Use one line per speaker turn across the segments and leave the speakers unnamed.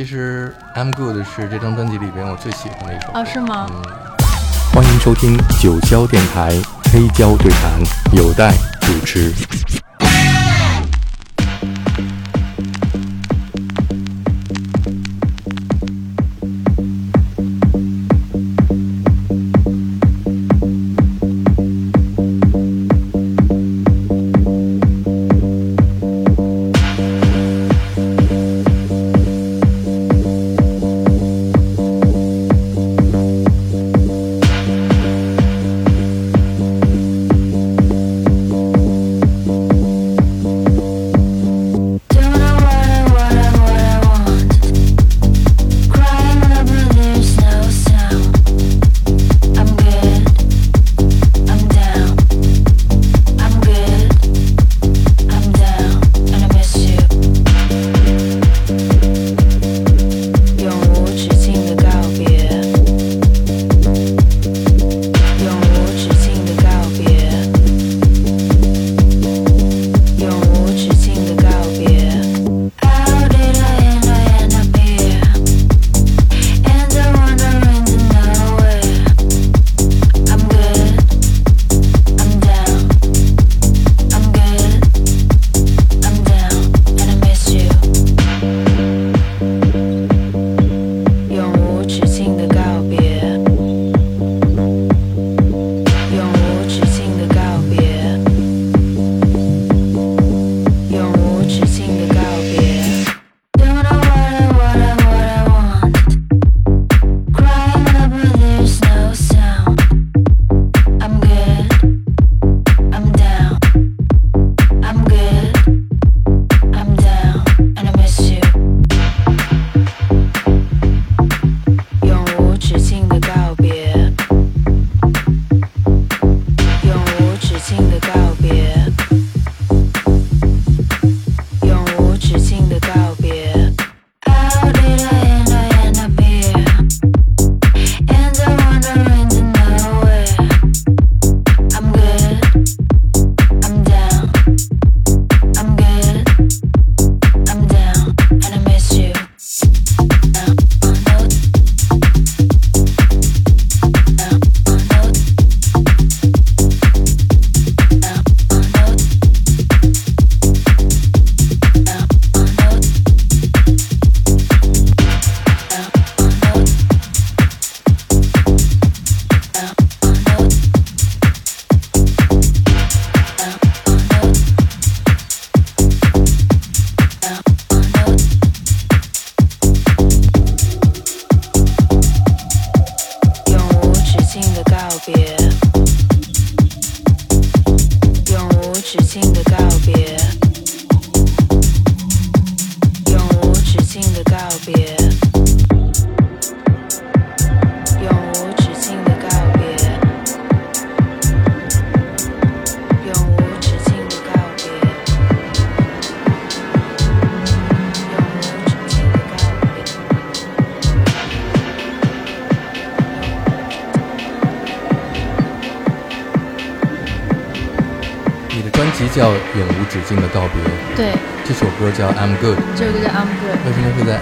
其实《I'm Good》是这张专辑里边我最喜欢的一首歌。
哦，是吗？
嗯，欢迎收听九霄电台黑胶对谈，有待主持。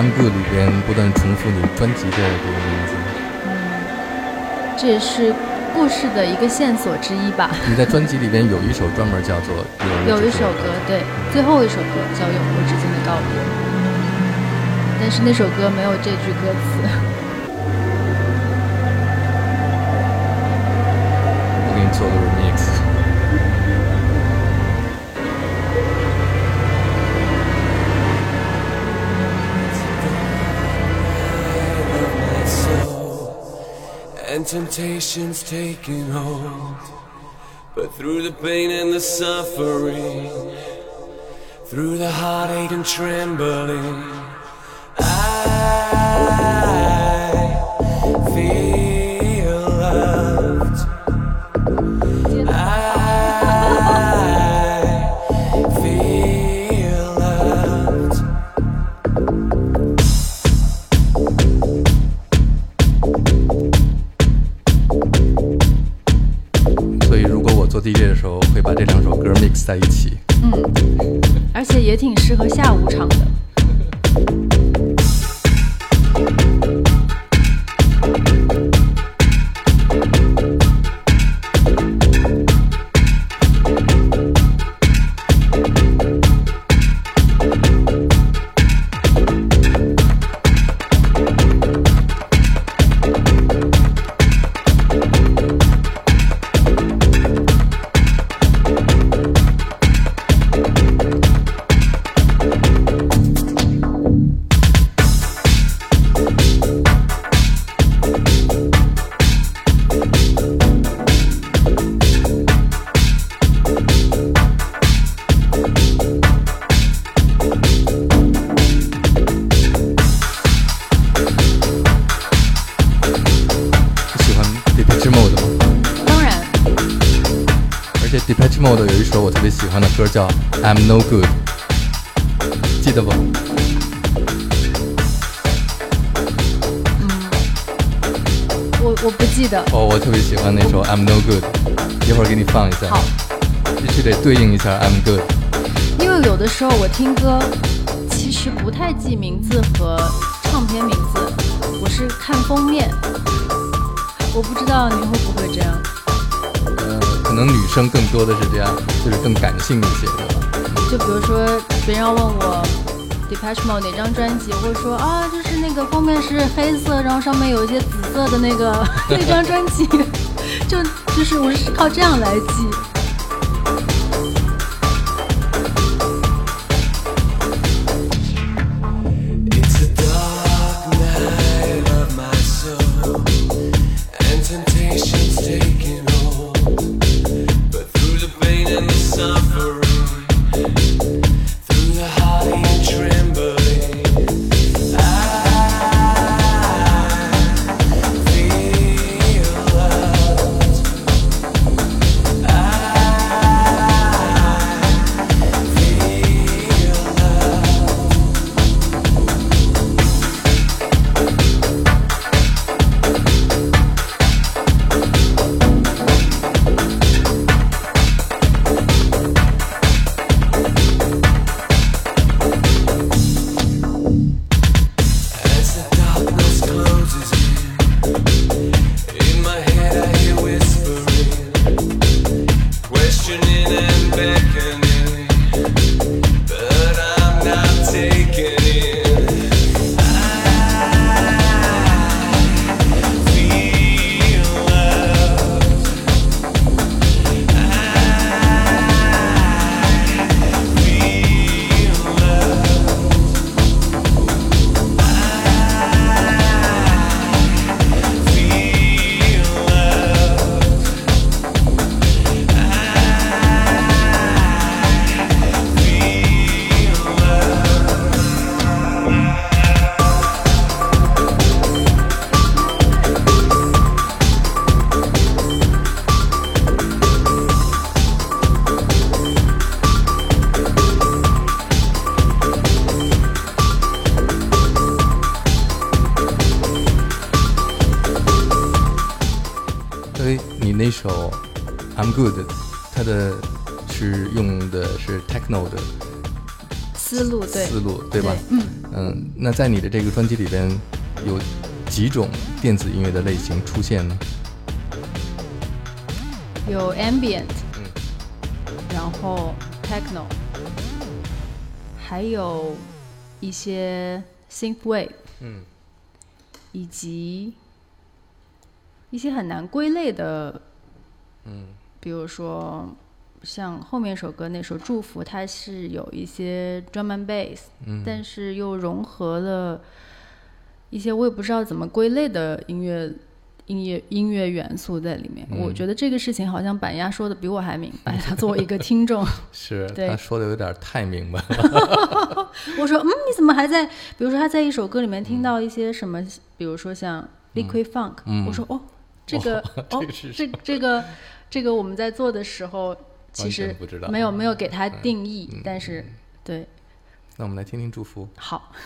什么会在 I'm Good 里边不断重复你专辑的这个名字？
嗯，这也是故事的一个线索之一吧。
你在专辑里边有一首专门叫做
有一首歌，对，最后一首歌叫永无止境的告别。但是那首歌没有这句歌词。
我给你做个 remix。
And temptations taking hold. But through the pain and the suffering, through the heartache and trembling,
在一起，
欢的歌叫《I'm No Good》，记得不？
我我不记得。
哦，我特别喜欢那首《I'm No Good》，一会儿给你放一下。
好，
必须得对应一下《I'm Good》。
因为有的时候我听歌，其实不太记名字和唱片名字，我是看封面。我不知道你会不会这样。
可能女生更多的是这样，就是更感性一些，对吧？
就比如说，别人要问我 Depeche Mode 哪张专辑，我会说啊，就是那个封面是黑色，然后上面有一些紫色的那个 那张专辑，就就是我是靠这样来记。
所以你那首《I'm Good》，它的是用的是 techno 的
思路对
思路，对吧？
嗯，
嗯，那在你的这个专辑里边，有几种电子音乐的类型出现呢？
有 ambient，
嗯
然后 techno，还有一些 synth wave，
嗯
以及一些很难归类的，
嗯
比如说像后面一首歌那首《祝福》，它是有一些 drum and bass，、
嗯，
但是又融合了一些我也不知道怎么归类的音乐。音乐音乐元素在里面，
嗯
我觉得这个事情好像板鸭说的比我还明白。他作为一个听众，
是
对
他说的有点太明白了。
我说，嗯，你怎么还在？比如说他在一首歌里面听到一些什么，比如说像 Liquid Funk，、
嗯
我说哦，这个哦
这
这这个这个我们在做的时候，其实没有没有给它定义，
嗯
但是对，
那我们来听听祝福。
好。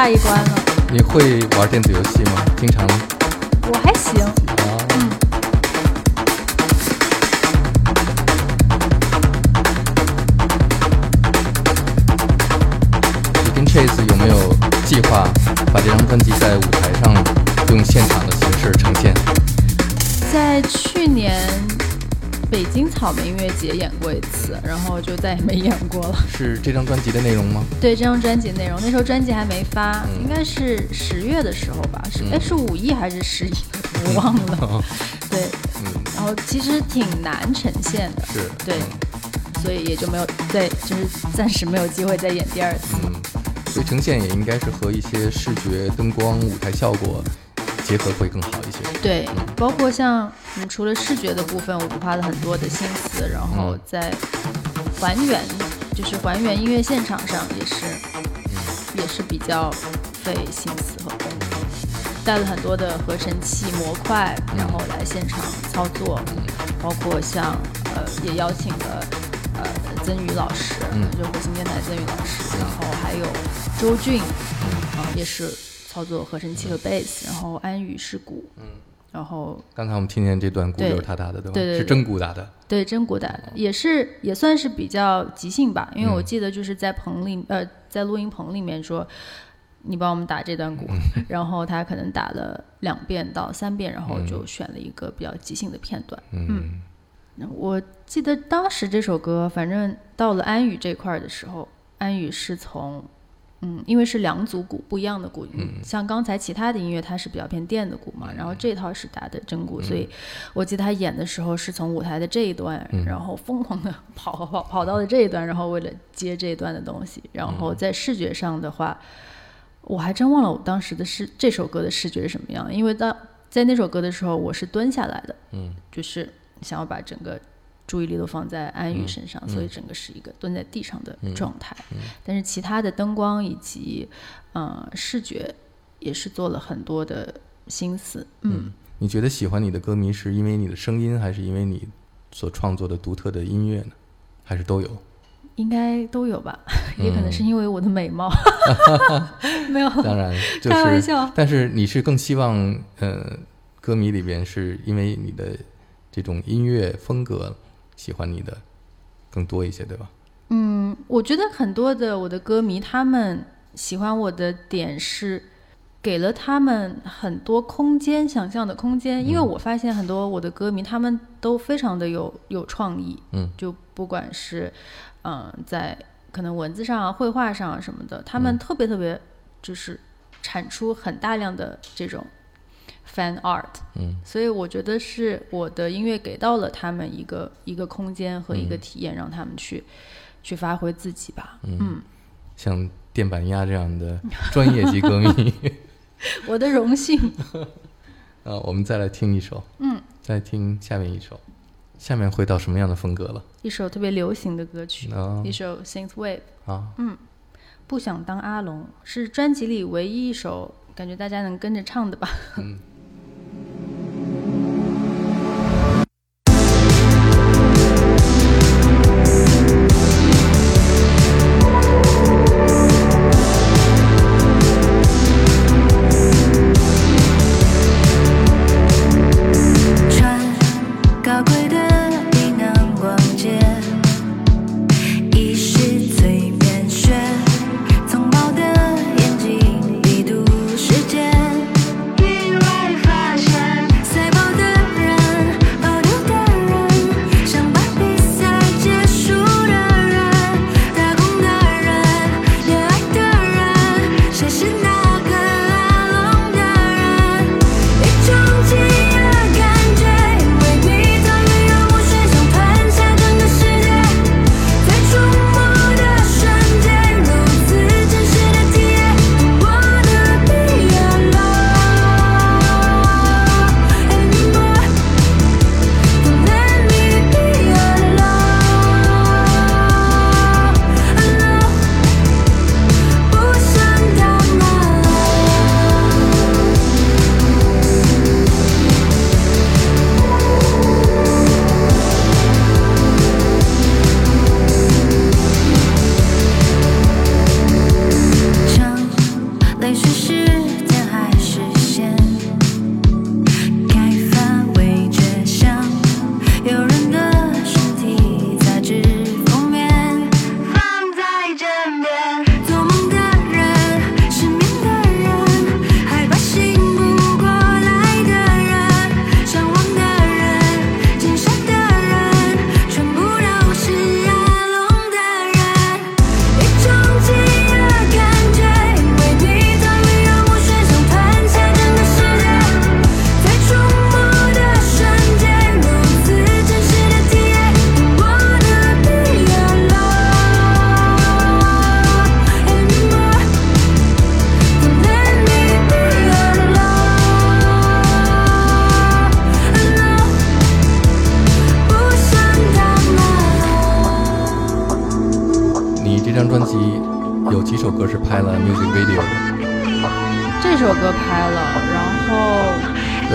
下一关了，
你会玩电子游戏吗？经常
我还行。
啊，你跟 Chase 有没有计划把这张专辑在舞台上用现场的形式呈现？
在去年北京草莓音乐节演过一次，然后就再也没演过了。
是这张专辑的内容吗？
对这张专辑内容，那时候专辑还没发，
嗯
应该是十月的时候吧？是哎、是五一还是十一？我忘了。对，
嗯，
然后其实挺难呈现的，
是，
对，所以也就没有对，就是暂时没有机会再演第二次。
嗯，所以呈现也应该是和一些视觉、灯光、舞台效果结合会更好一些。
对，包括像嗯，除了视觉的部分，我们花了很多的心思，然后
嗯。
在还原，就是还原音乐现场上也是，
嗯。
也是比较费心思和功夫，带了很多的合成器模块，然后来现场操作，包括像呃，也邀请了呃曾宇老师，
嗯。
就火星电台曾宇老师，然后还有周俊，
嗯。
啊、也是操作合成器和贝斯，然后安宇是鼓，嗯，然后
刚才我们听见这段鼓
对
就是他打的，对吧？
对对对
是真鼓打的。
对真鼓打的，也是也算是比较即兴吧，因为我
嗯
记得就是在棚里，呃，在录音棚里面说。你帮我们打这段鼓，
嗯
然后他可能打了两遍到三遍，然后就选了一个比较即兴的片段。
嗯
我记得当时这首歌，反正到了安宇这块儿的时候，安宇是从，嗯，因为是两组鼓不一样的鼓，
嗯
像刚才其他的音乐它是比较偏电的鼓嘛，然后这套是打的真鼓，所以我记得他演的时候是从舞台的这一段，
嗯
然后疯狂的跑跑跑跑到了这一段，然后为了接这一段的东西，然后在视觉上的话，我还真忘了我当时的视这首歌的视觉是什么样，因为当在那首歌的时候我是蹲下来的，
嗯
就是想要把整个注意力都放在安宇身上，所以整个是一个蹲在地上的状态。但是其他的灯光以及呃视觉也是做了很多的心思。嗯，
你觉得喜欢你的歌迷是因为你的声音，还是因为你所创作的独特的音乐呢？还是都有？
应该都有吧，也可能是因为我的美貌，没有。
当然，就
开玩笑，
但是你是更希望，呃，歌迷里边是因为你的这种音乐风格喜欢你的更多一些，对吧？
嗯，我觉得很多的我的歌迷，他们喜欢我的点是给了他们很多空间，想象的空间。因为我发现很多我的歌迷，他们都非常的有有创意，
嗯，
就不管是嗯、在可能文字上啊、绘画上啊什么的，他们特别特别就是产出很大量的这种 fan art，
嗯，
所以我觉得是我的音乐给到了他们一个一个空间和一个体验，让他们去去发挥自己吧。嗯，
像电板鸭这样的 专业级歌迷，
我的荣幸。
啊，我们再来听一首，
嗯，
再听下面一首，下面会到什么样的风格了？
一首特别流行的歌曲，
啊。
一首 Synth Wave。
啊，嗯
不想当阿龙是专辑里唯一一首感觉大家能跟着唱的吧。
穿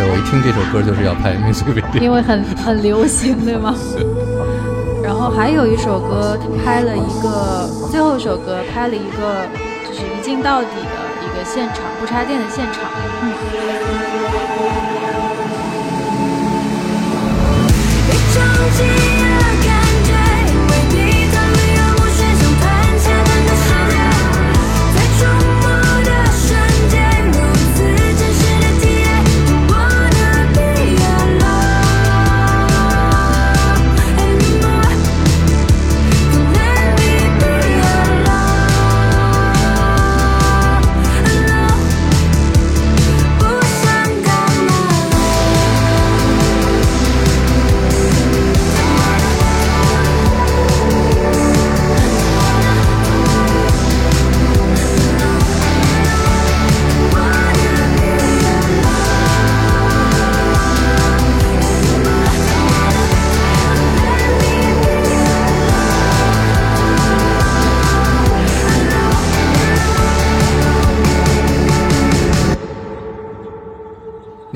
我
一听这首歌就是要拍 music video。
因为很很流行，对吗？然后还有一首歌，他拍了一个，最后一首歌拍了一个，就是一镜到底的一个现场，不插电的现场。嗯，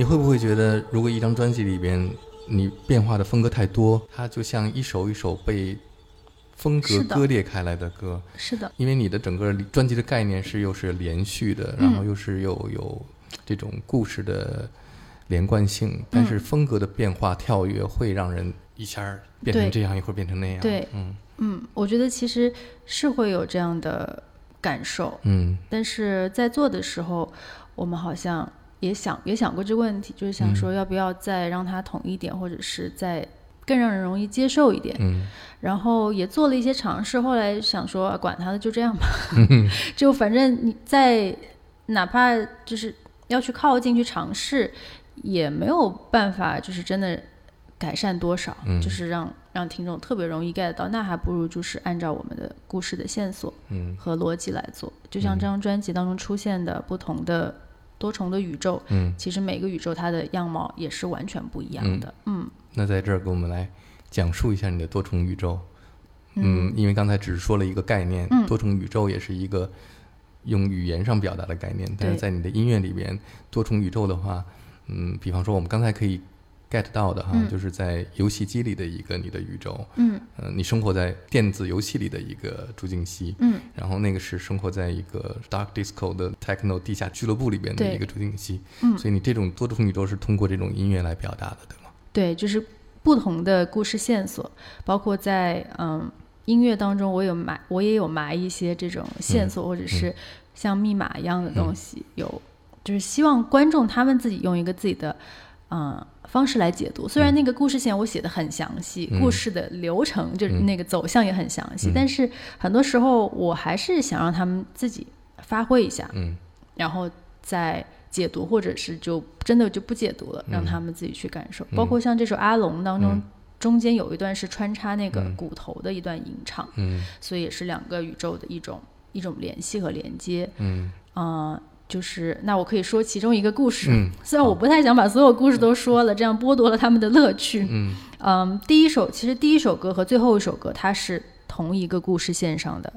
会不会觉得，如果一张专辑里边你变化的风格太多，它就像一首一首被风格割裂开来的歌？
是的，
因为你的整个专辑的概念是又是连续的，然后又是又有这种故事的连贯性，但是风格的变化跳跃会让人一下儿变成这样，一会儿变成那样。
对。
嗯。
嗯，我觉得其实是会有这样的感受，
嗯。
但是在做的时候，我们好像也想也想过这个问题，就是想说要不要再让它统一点，或者是再更让人容易接受一点。
嗯。
然后也做了一些尝试，后来想说啊管他的，就这样吧，就反正你在哪怕就是要去靠近去尝试，也没有办法，就是真的改善多少，
嗯。
就是让让听众特别容易 get 到，那还不如就是按照我们的故事的线索
嗯。
和逻辑来做，就像这张专辑当中出现的不同的多重的宇宙，
嗯，
其实每个宇宙它的样貌也是完全不一样的，嗯。
那在这儿给我们来讲述一下你的多重宇宙。嗯，因为刚才只是说了一个概念，
嗯。
多重宇宙也是一个用语言上表达的概念，但是在你的音乐里边，多重宇宙的话，嗯，比方说我们刚才可以 get 到的哈，
嗯。
就是在游戏机里的一个你的宇宙，
嗯。
呃，你生活在电子游戏里的一个朱静熙，
嗯，
然后那个是生活在一个 dark disco 的 techno 地下俱乐部里边的一个朱静熙，
嗯。
所以你这种多重宇宙是通过这种音乐来表达的，对吗？
对，就是不同的故事线索，包括在嗯音乐当中，我有埋，我也有埋一些这种线索，或者是像密码一样的东西，有就是希望观众他们自己用一个自己的嗯方式来解读。虽然那个故事线我写的很详细，
嗯。
故事的流程就是
嗯。
那个走向也很详细，
嗯。
但是很多时候我还是想让他们自己发挥一下，
嗯。
然后再解读，或者是就真的就不解读了，让他们自己去感受。包括像这首《阿龙》当中，
嗯。
中间有一段是穿插那个
嗯。
骨头的一段吟唱，
嗯。
所以也是两个宇宙的一种一种联系和连接。
嗯。
嗯、就是那我可以说其中一个故事，
嗯
虽然我不太想把所有故事都说了，这样剥夺了他们的乐趣。
嗯。
嗯，第一首其实第一首歌和最后一首歌它是同一个故事线上的，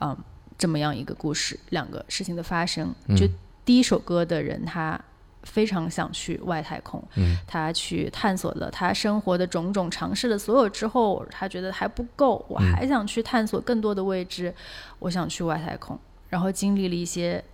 嗯，这么样一个故事，两个事情的发生。就
嗯。
第一首歌的人，他非常想去外太空，
嗯。
他去探索了他生活的种种，尝试了所有之后，他觉得还不够，我
嗯。
还想去探索更多的未知，我想去外太空，然后经历了一些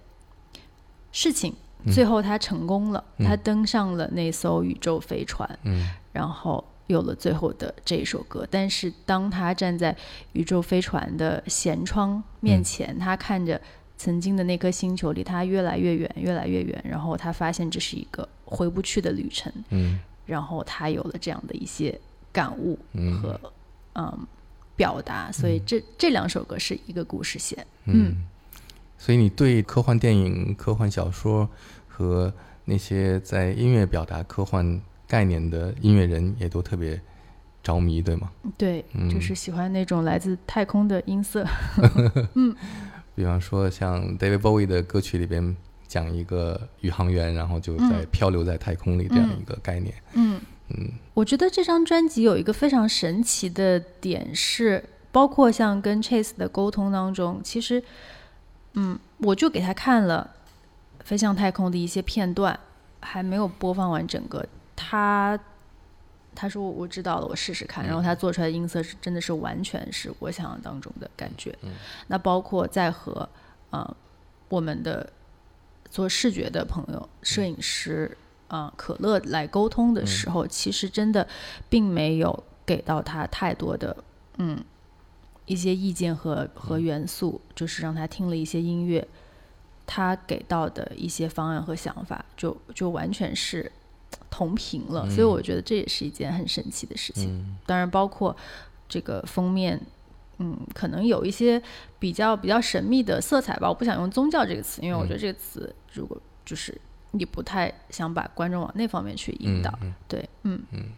事情，最后他成功了，他登上了那艘宇宙飞船，
嗯。
然后有了最后的这一首歌。但是当他站在宇宙飞船的舷窗面前，他看着曾经的那颗星球离他越来越远，越来越远，然后他发现这是一个回不去的旅程，
嗯。
然后他有了这样的一些感悟
嗯。
和嗯表达，所以这这两首歌是一个故事线。
嗯，所以你对科幻电影、科幻小说和那些在音乐表达科幻概念的音乐人也都特别着迷，对吗？
对，
嗯
就是喜欢那种来自太空的音色。
比方说像 David Bowie 的歌曲里边讲一个宇航员，然后就在漂流在太空里这样一个概念。
嗯
嗯
我觉得这张专辑有一个非常神奇的点是，包括像跟 Chase 的沟通当中，其实，嗯，我就给他看了《飞向太空》的一些片段，还没有播放完整个。他他说我知道了，我试试看。然后他做出来的音色是真的是完全是我想象当中的感觉。那包括在和呃我们的做视觉的朋友、摄影师。啊、可乐来沟通的时候，其实真的并没有给到他太多的嗯一些意见和和元素，就是让他听了一些音乐，他给到的一些方案和想法就就完全是同频了，所以我觉得这也是一件很神奇的事情。
嗯
当然，包括这个封面，嗯，可能有一些比较比较神秘的色彩吧。我不想用宗教这个词，因为我觉得这个词如果就是你不太想把观众往那方面去引导。
嗯
对，嗯
嗯